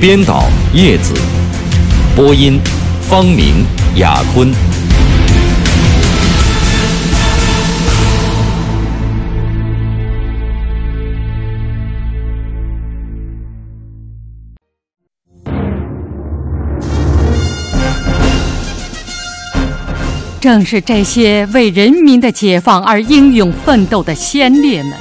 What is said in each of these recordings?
编导叶子，播音方明、雅坤。正是这些为人民的解放而英勇奋斗的先烈们，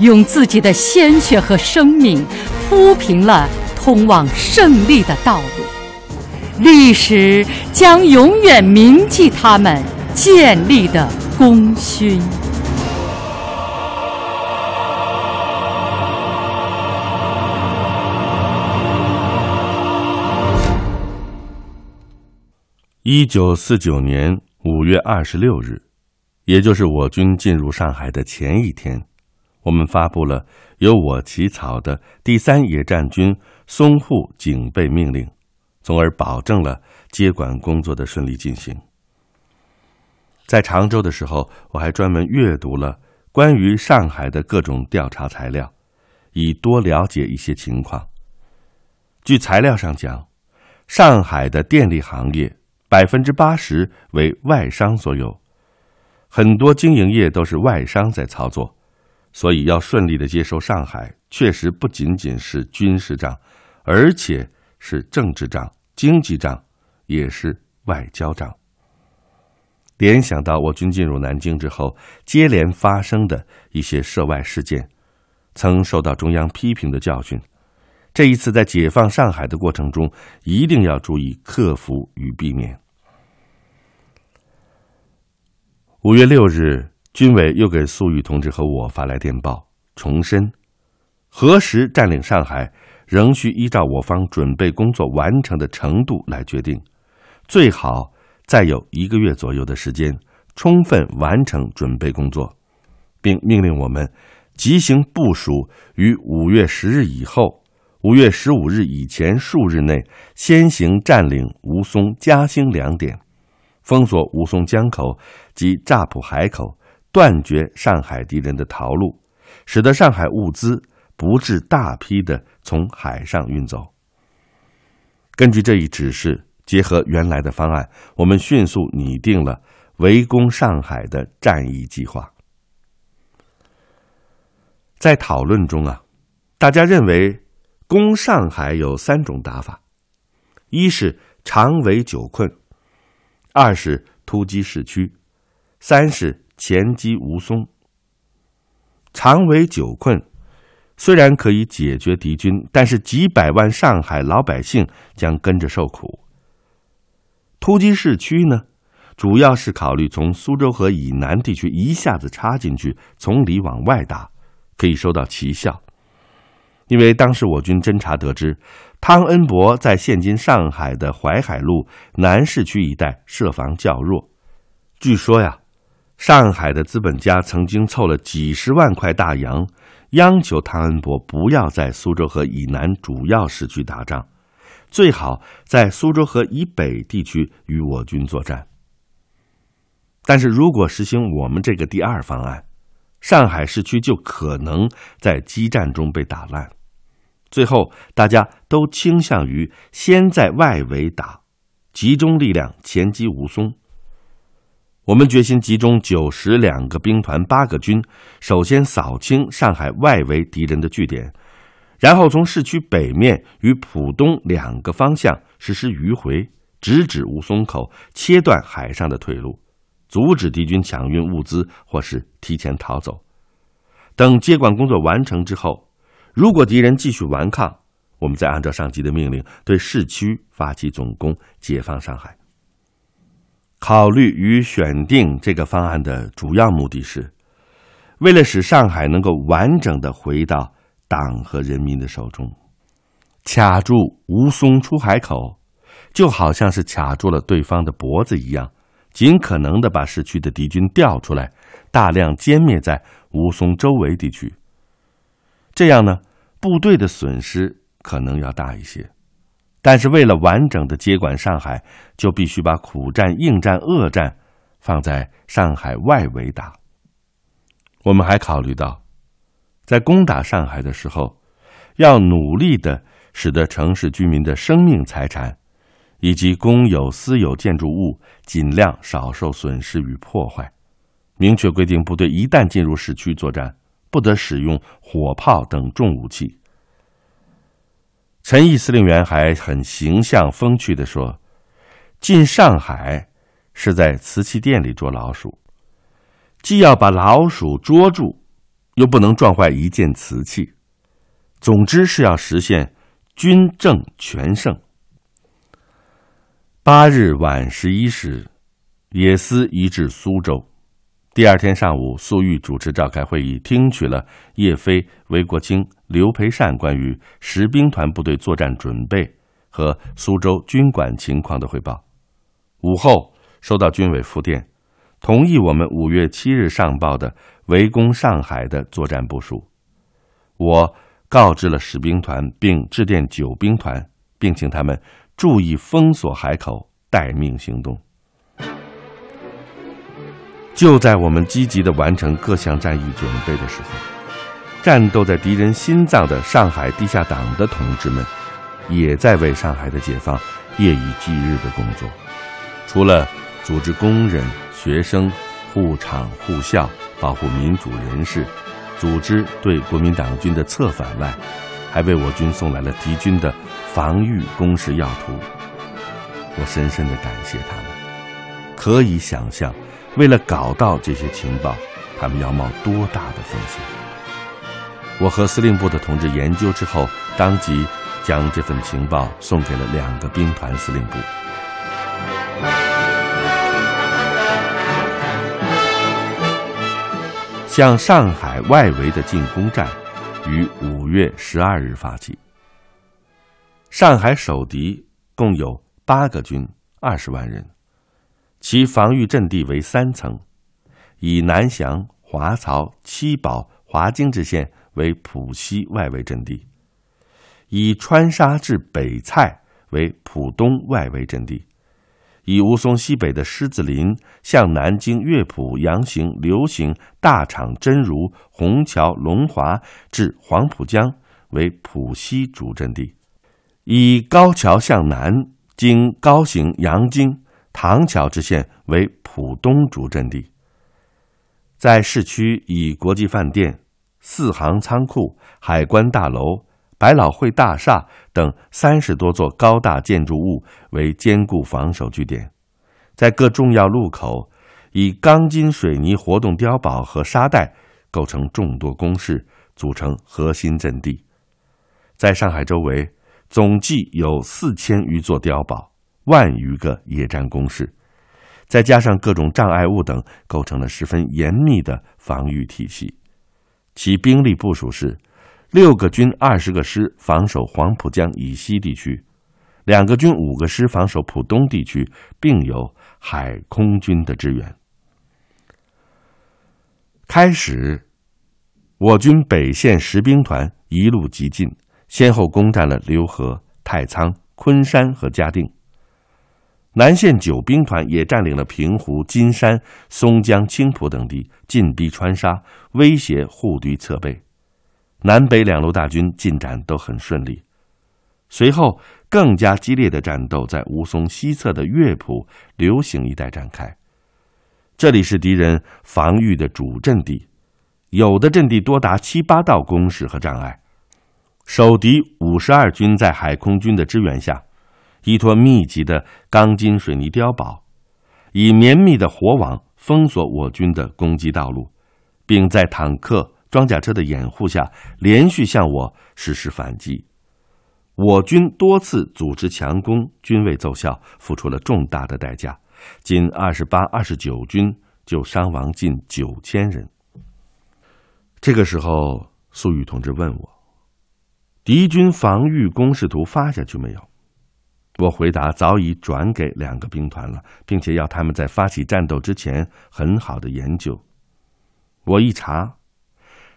用自己的鲜血和生命铺平了。通往胜利的道路，历史将永远铭记他们建立的功勋。一九四九年五月二十六日，也就是我军进入上海的前一天，我们发布了由我起草的第三野战军。淞沪警备命令，从而保证了接管工作的顺利进行。在常州的时候，我还专门阅读了关于上海的各种调查材料，以多了解一些情况。据材料上讲，上海的电力行业百分之八十为外商所有，很多经营业都是外商在操作，所以要顺利的接收上海，确实不仅仅是军事仗。而且是政治账、经济账，也是外交账。联想到我军进入南京之后，接连发生的一些涉外事件，曾受到中央批评的教训，这一次在解放上海的过程中，一定要注意克服与避免。五月六日，军委又给粟裕同志和我发来电报，重申何时占领上海。仍需依照我方准备工作完成的程度来决定，最好再有一个月左右的时间，充分完成准备工作，并命令我们即行部署于五月十日以后、五月十五日以前数日内，先行占领吴淞、嘉兴两点，封锁吴淞江口及乍浦海口，断绝上海敌人的逃路，使得上海物资。不致大批的从海上运走。根据这一指示，结合原来的方案，我们迅速拟定了围攻上海的战役计划。在讨论中啊，大家认为攻上海有三种打法：一是长围久困，二是突击市区，三是前击吴淞。长围久困。虽然可以解决敌军，但是几百万上海老百姓将跟着受苦。突击市区呢，主要是考虑从苏州河以南地区一下子插进去，从里往外打，可以收到奇效。因为当时我军侦察得知，汤恩伯在现今上海的淮海路南市区一带设防较弱。据说呀，上海的资本家曾经凑了几十万块大洋。央求汤恩伯不要在苏州河以南主要市区打仗，最好在苏州河以北地区与我军作战。但是如果实行我们这个第二方案，上海市区就可能在激战中被打烂。最后，大家都倾向于先在外围打，集中力量前击吴淞。我们决心集中九十两个兵团、八个军，首先扫清上海外围敌人的据点，然后从市区北面与浦东两个方向实施迂回，直指吴淞口，切断海上的退路，阻止敌军抢运物资或是提前逃走。等接管工作完成之后，如果敌人继续顽抗，我们再按照上级的命令对市区发起总攻，解放上海。考虑与选定这个方案的主要目的是，为了使上海能够完整的回到党和人民的手中。卡住吴淞出海口，就好像是卡住了对方的脖子一样，尽可能的把市区的敌军调出来，大量歼灭在吴淞周围地区。这样呢，部队的损失可能要大一些。但是为了完整的接管上海，就必须把苦战、硬战、恶战放在上海外围打。我们还考虑到，在攻打上海的时候，要努力的使得城市居民的生命财产以及公有私有建筑物尽量少受损失与破坏。明确规定，部队一旦进入市区作战，不得使用火炮等重武器。陈毅司令员还很形象风趣地说：“进上海是在瓷器店里捉老鼠，既要把老鼠捉住，又不能撞坏一件瓷器。总之是要实现军政全胜。”八日晚十一时，野司移至苏州。第二天上午，粟裕主持召开会议，听取了叶飞、韦国清、刘培善关于十兵团部队作战准备和苏州军管情况的汇报。午后收到军委复电，同意我们五月七日上报的围攻上海的作战部署。我告知了十兵团，并致电九兵团，并请他们注意封锁海口，待命行动。就在我们积极的完成各项战役准备的时候，战斗在敌人心脏的上海地下党的同志们，也在为上海的解放夜以继日的工作。除了组织工人、学生护厂护校、保护民主人士，组织对国民党军的策反外，还为我军送来了敌军的防御工事要图。我深深的感谢他们。可以想象。为了搞到这些情报，他们要冒多大的风险？我和司令部的同志研究之后，当即将这份情报送给了两个兵团司令部。向上海外围的进攻战于五月十二日发起。上海守敌共有八个军，二十万人。其防御阵地为三层，以南翔、华漕、七宝、华泾之线为浦西外围阵地，以川沙至北蔡为浦东外围阵地，以吴淞西北的狮子林向南经乐浦、杨行、刘行、大厂、真如、虹桥、龙华至黄浦江为浦西主阵地，以高桥向南经高行、杨泾。唐桥之线为浦东主阵地，在市区以国际饭店、四行仓库、海关大楼、百老汇大厦等三十多座高大建筑物为坚固防守据点，在各重要路口以钢筋水泥活动碉堡和沙袋构成众多工事，组成核心阵地。在上海周围，总计有四千余座碉堡。万余个野战工事，再加上各种障碍物等，构成了十分严密的防御体系。其兵力部署是：六个军二十个师防守黄浦江以西地区，两个军五个师防守浦东地区，并有海空军的支援。开始，我军北线十兵团一路急进，先后攻占了浏河、太仓、昆山和嘉定。南线九兵团也占领了平湖、金山、松江、青浦等地，进逼川沙，威胁沪敌侧背。南北两路大军进展都很顺利。随后，更加激烈的战斗在吴淞西侧的乐浦、流行一带展开。这里是敌人防御的主阵地，有的阵地多达七八道工事和障碍。守敌五十二军在海空军的支援下。依托密集的钢筋水泥碉堡，以绵密的火网封锁我军的攻击道路，并在坦克、装甲车的掩护下连续向我实施反击。我军多次组织强攻，均未奏效，付出了重大的代价。仅二十八、二十九军就伤亡近九千人。这个时候，粟裕同志问我：“敌军防御工事图发下去没有？我回答：早已转给两个兵团了，并且要他们在发起战斗之前很好的研究。我一查，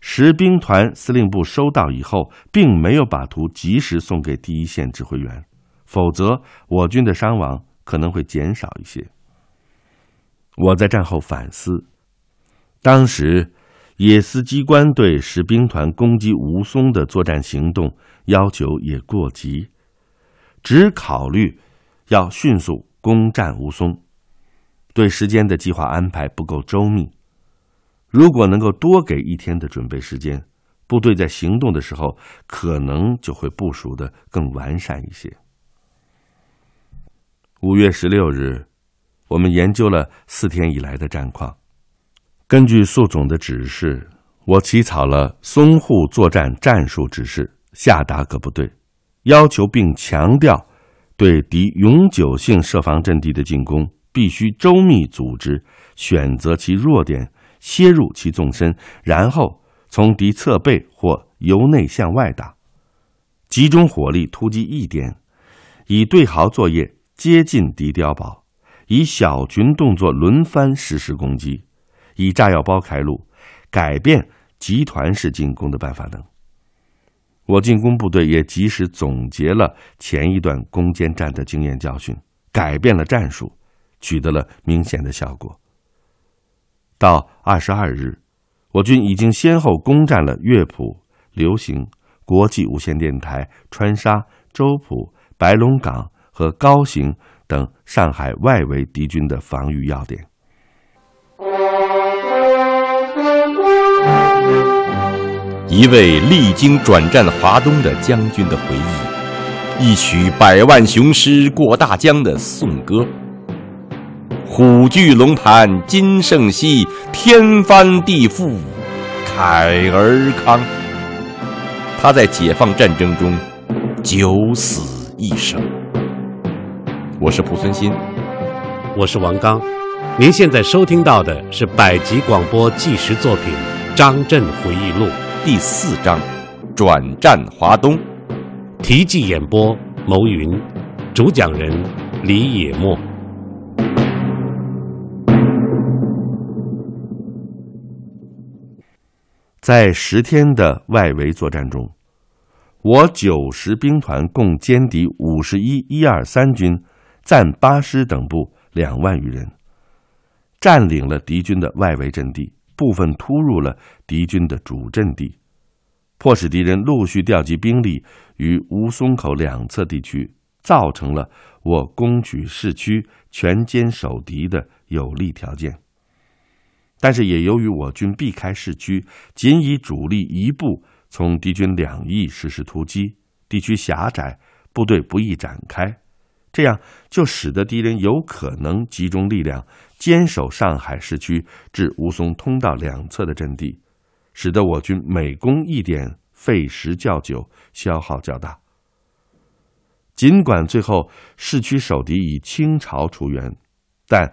十兵团司令部收到以后，并没有把图及时送给第一线指挥员，否则我军的伤亡可能会减少一些。我在战后反思，当时野司机关对十兵团攻击吴淞的作战行动要求也过急。只考虑要迅速攻占吴淞，对时间的计划安排不够周密。如果能够多给一天的准备时间，部队在行动的时候可能就会部署的更完善一些。五月十六日，我们研究了四天以来的战况，根据宿总的指示，我起草了淞沪作战战术指示，下达各部队。要求并强调，对敌永久性设防阵地的进攻必须周密组织，选择其弱点，切入其纵深，然后从敌侧背或由内向外打，集中火力突击一点，以对壕作业接近敌碉堡，以小群动作轮番实施攻击，以炸药包开路，改变集团式进攻的办法等。我进攻部队也及时总结了前一段攻坚战的经验教训，改变了战术，取得了明显的效果。到二十二日，我军已经先后攻占了乐浦、流行、国际无线电台、川沙、周浦、白龙港和高行等上海外围敌军的防御要点。一位历经转战华东的将军的回忆，一曲百万雄师过大江的颂歌。虎踞龙盘今胜昔，天翻地覆慨而慷。他在解放战争中九死一生。我是蒲存昕，我是王刚。您现在收听到的是百集广播纪实作品《张震回忆录》。第四章，转战华东，题记演播：牟云，主讲人李野墨。在十天的外围作战中，我九十兵团共歼敌五十一一二三军，暂八师等部两万余人，占领了敌军的外围阵地。部分突入了敌军的主阵地，迫使敌人陆续调集兵力于吴淞口两侧地区，造成了我攻取市区、全歼守敌的有利条件。但是，也由于我军避开市区，仅以主力一部从敌军两翼实施突击，地区狭窄，部队不易展开。这样就使得敌人有可能集中力量坚守上海市区至吴淞通道两侧的阵地，使得我军每攻一点费时较久，消耗较大。尽管最后市区守敌以倾巢出援，但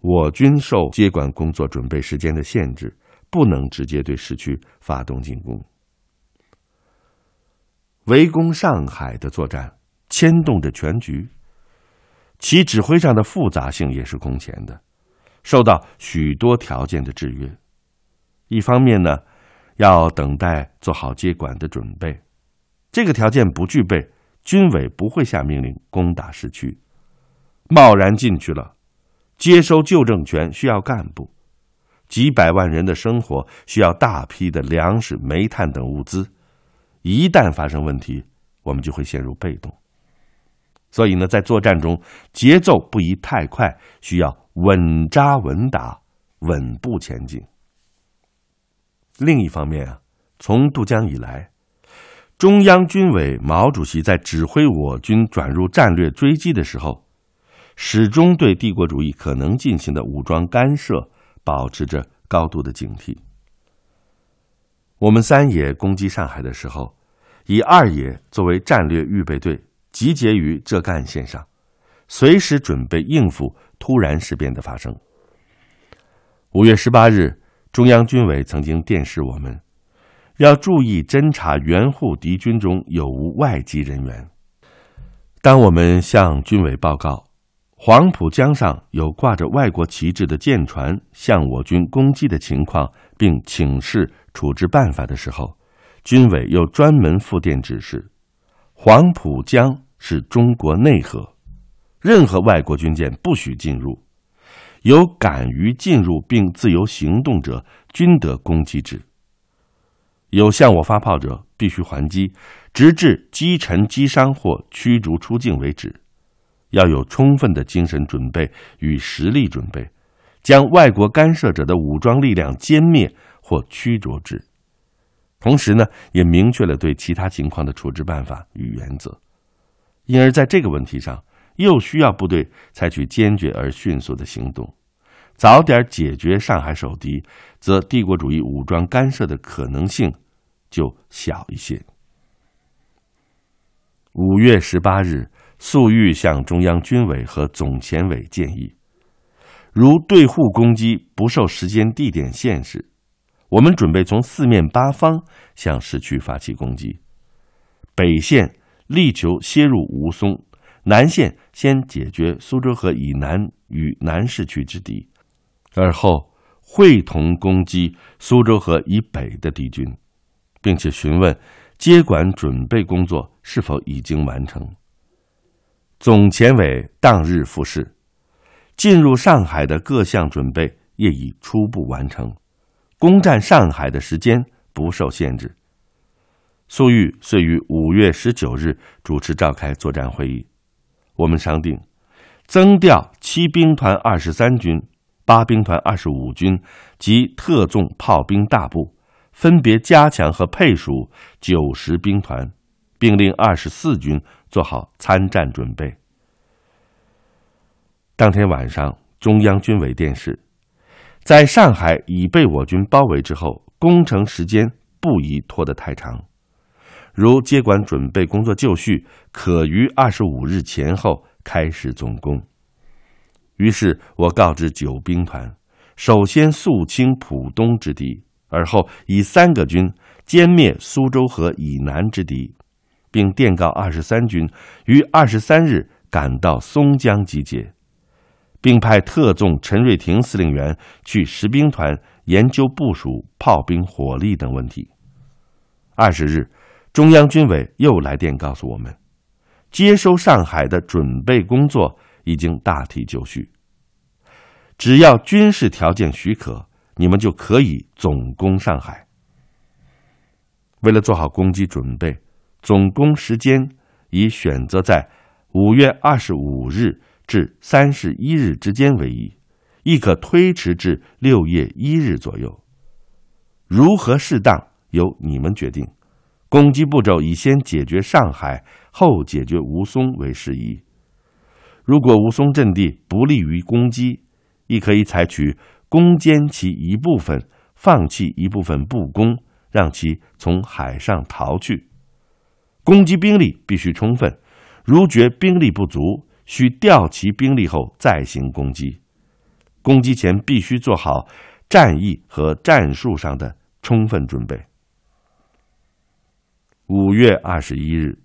我军受接管工作准备时间的限制，不能直接对市区发动进攻。围攻上海的作战牵动着全局。其指挥上的复杂性也是空前的，受到许多条件的制约。一方面呢，要等待做好接管的准备，这个条件不具备，军委不会下命令攻打市区。贸然进去了，接收旧政权需要干部，几百万人的生活需要大批的粮食、煤炭等物资，一旦发生问题，我们就会陷入被动。所以呢，在作战中，节奏不宜太快，需要稳扎稳打、稳步前进。另一方面啊，从渡江以来，中央军委毛主席在指挥我军转入战略追击的时候，始终对帝国主义可能进行的武装干涉保持着高度的警惕。我们三野攻击上海的时候，以二野作为战略预备队。集结于浙赣线上，随时准备应付突然事变的发生。五月十八日，中央军委曾经电示我们，要注意侦查援护敌军中有无外籍人员。当我们向军委报告黄浦江上有挂着外国旗帜的舰船向我军攻击的情况，并请示处置办法的时候，军委又专门复电指示：黄浦江是中国内河，任何外国军舰不许进入。有敢于进入并自由行动者，均得攻击之。有向我发炮者，必须还击，直至击沉、击伤或驱逐出境为止。要有充分的精神准备与实力准备，将外国干涉者的武装力量歼灭或驱逐之。同时呢，也明确了对其他情况的处置办法与原则。因而，在这个问题上，又需要部队采取坚决而迅速的行动，早点解决上海守敌，则帝国主义武装干涉的可能性就小一些。五月十八日，粟裕向中央军委和总前委建议：如对沪攻击不受时间地点限制，我们准备从四面八方向市区发起攻击。北线力求先入吴淞。南线先解决苏州河以南与南市区之敌，而后会同攻击苏州河以北的敌军，并且询问接管准备工作是否已经完成。总前委当日复示，进入上海的各项准备业已初步完成，攻占上海的时间不受限制。粟裕遂于五月十九日主持召开作战会议。我们商定，增调七兵团二十三军、八兵团二十五军及特纵炮兵大部，分别加强和配属九十兵团，并令二十四军做好参战准备。当天晚上，中央军委电示，在上海已被我军包围之后，攻城时间不宜拖得太长。如接管准备工作就绪，可于二十五日前后开始总攻。于是我告知九兵团，首先肃清浦东之敌，而后以三个军歼灭苏州河以南之敌，并电告二十三军于二十三日赶到松江集结，并派特纵陈瑞廷司令员去十兵团研究部署炮兵火力等问题。二十日。中央军委又来电告诉我们，接收上海的准备工作已经大体就绪。只要军事条件许可，你们就可以总攻上海。为了做好攻击准备，总攻时间已选择在五月二十五日至三十一日之间为宜，亦可推迟至六月一日左右。如何适当，由你们决定。攻击步骤以先解决上海，后解决吴淞为适宜。如果吴淞阵地不利于攻击，亦可以采取攻坚其一部分，放弃一部分不攻，让其从海上逃去。攻击兵力必须充分，如觉兵力不足，需调其兵力后再行攻击。攻击前必须做好战役和战术上的充分准备。五月二十一日，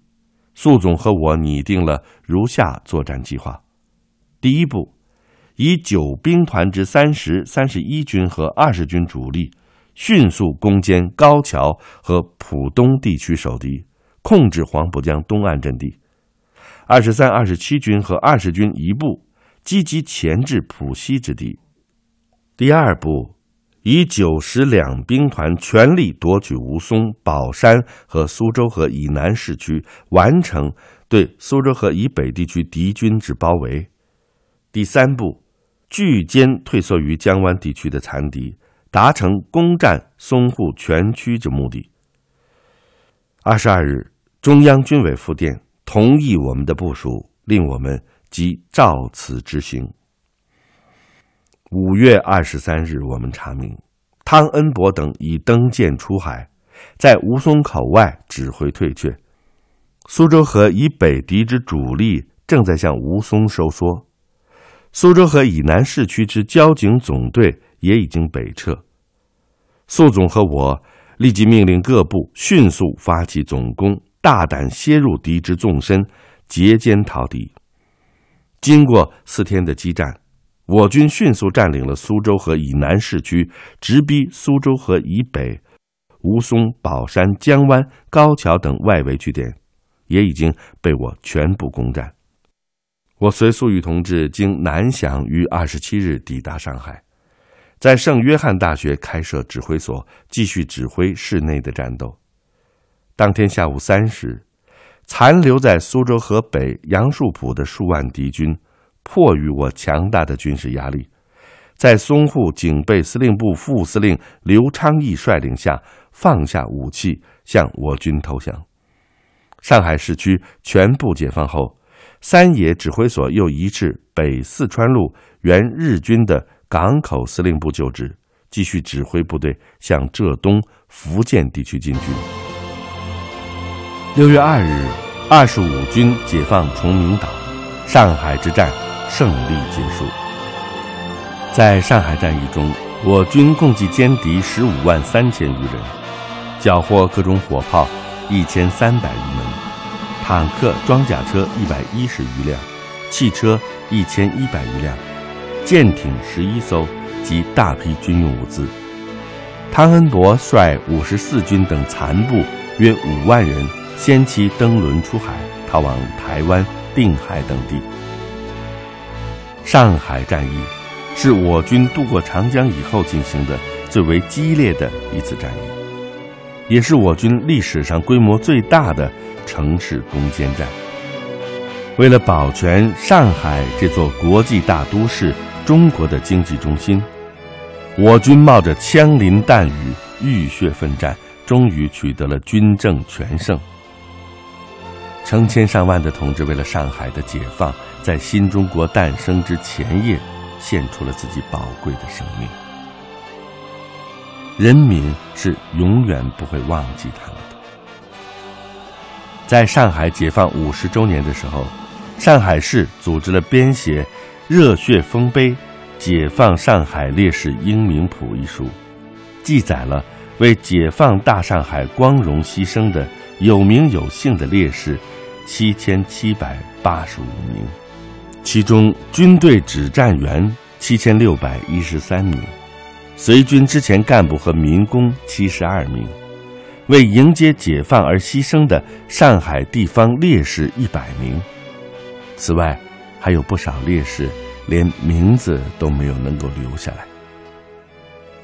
粟总和我拟定了如下作战计划：第一步，以九兵团之三十三十一军和二十军主力，迅速攻坚高桥和浦东地区守敌，控制黄浦江东岸阵地；二十三、二十七军和二十军一部，积极前置浦西之敌。第二步。以九十两兵团全力夺取吴淞、宝山和苏州河以南市区，完成对苏州河以北地区敌军之包围。第三步，拒歼退缩于江湾地区的残敌，达成攻占淞沪全区之目的。二十二日，中央军委复电同意我们的部署，令我们即照此执行。五月二十三日，我们查明，汤恩伯等已登舰出海，在吴淞口外指挥退却。苏州河以北敌之主力正在向吴淞收缩，苏州河以南市区之交警总队也已经北撤。苏总和我立即命令各部迅速发起总攻，大胆切入敌之纵深，截歼逃敌。经过四天的激战，我军迅速占领了苏州河以南市区，直逼苏州河以北，吴淞、宝山、江湾、高桥等外围据点，也已经被我全部攻占。我随粟裕同志经南翔，于二十七日抵达上海，在圣约翰大学开设指挥所，继续指挥市内的战斗。当天下午三时。残留在苏州河北杨树浦的数万敌军，迫于我强大的军事压力，在淞沪警备司令部副司令刘昌义率领下，放下武器向我军投降。上海市区全部解放后，三野指挥所又移至北四川路原日军的港口司令部就职，继续指挥部队向浙东、福建地区进军。六月二日，二十五军解放崇明岛，上海之战胜利结束。在上海战役中，我军共计歼敌十五万三千余人，缴获各种火炮一千三百余门，坦克、装甲车一百一十余辆，汽车一千一百余辆，舰艇十一艘及大批军用物资。汤恩伯率五十四军等残部约五万人。先期登轮出海，逃往台湾、定海等地。上海战役是我军渡过长江以后进行的最为激烈的一次战役，也是我军历史上规模最大的城市攻坚战。为了保全上海这座国际大都市、中国的经济中心，我军冒着枪林弹雨、浴血奋战，终于取得了军政全胜。成千上万的同志为了上海的解放，在新中国诞生之前夜，献出了自己宝贵的生命。人民是永远不会忘记他们的。在上海解放五十周年的时候，上海市组织了编写《热血丰碑：解放上海烈士英名谱》一书，记载了为解放大上海光荣牺牲的有名有姓的烈士。七千七百八十五名，其中军队指战员七千六百一十三名，随军之前干部和民工七十二名，为迎接解放而牺牲的上海地方烈士一百名。此外，还有不少烈士连名字都没有能够留下来。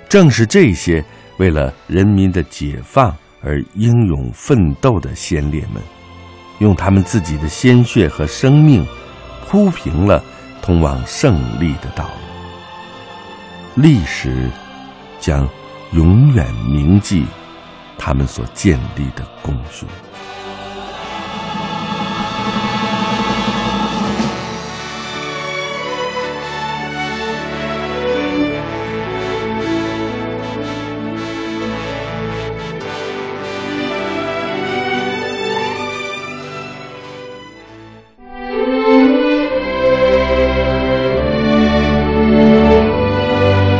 正是这些为了人民的解放而英勇奋斗的先烈们。用他们自己的鲜血和生命，铺平了通往胜利的道路。历史将永远铭记他们所建立的功勋。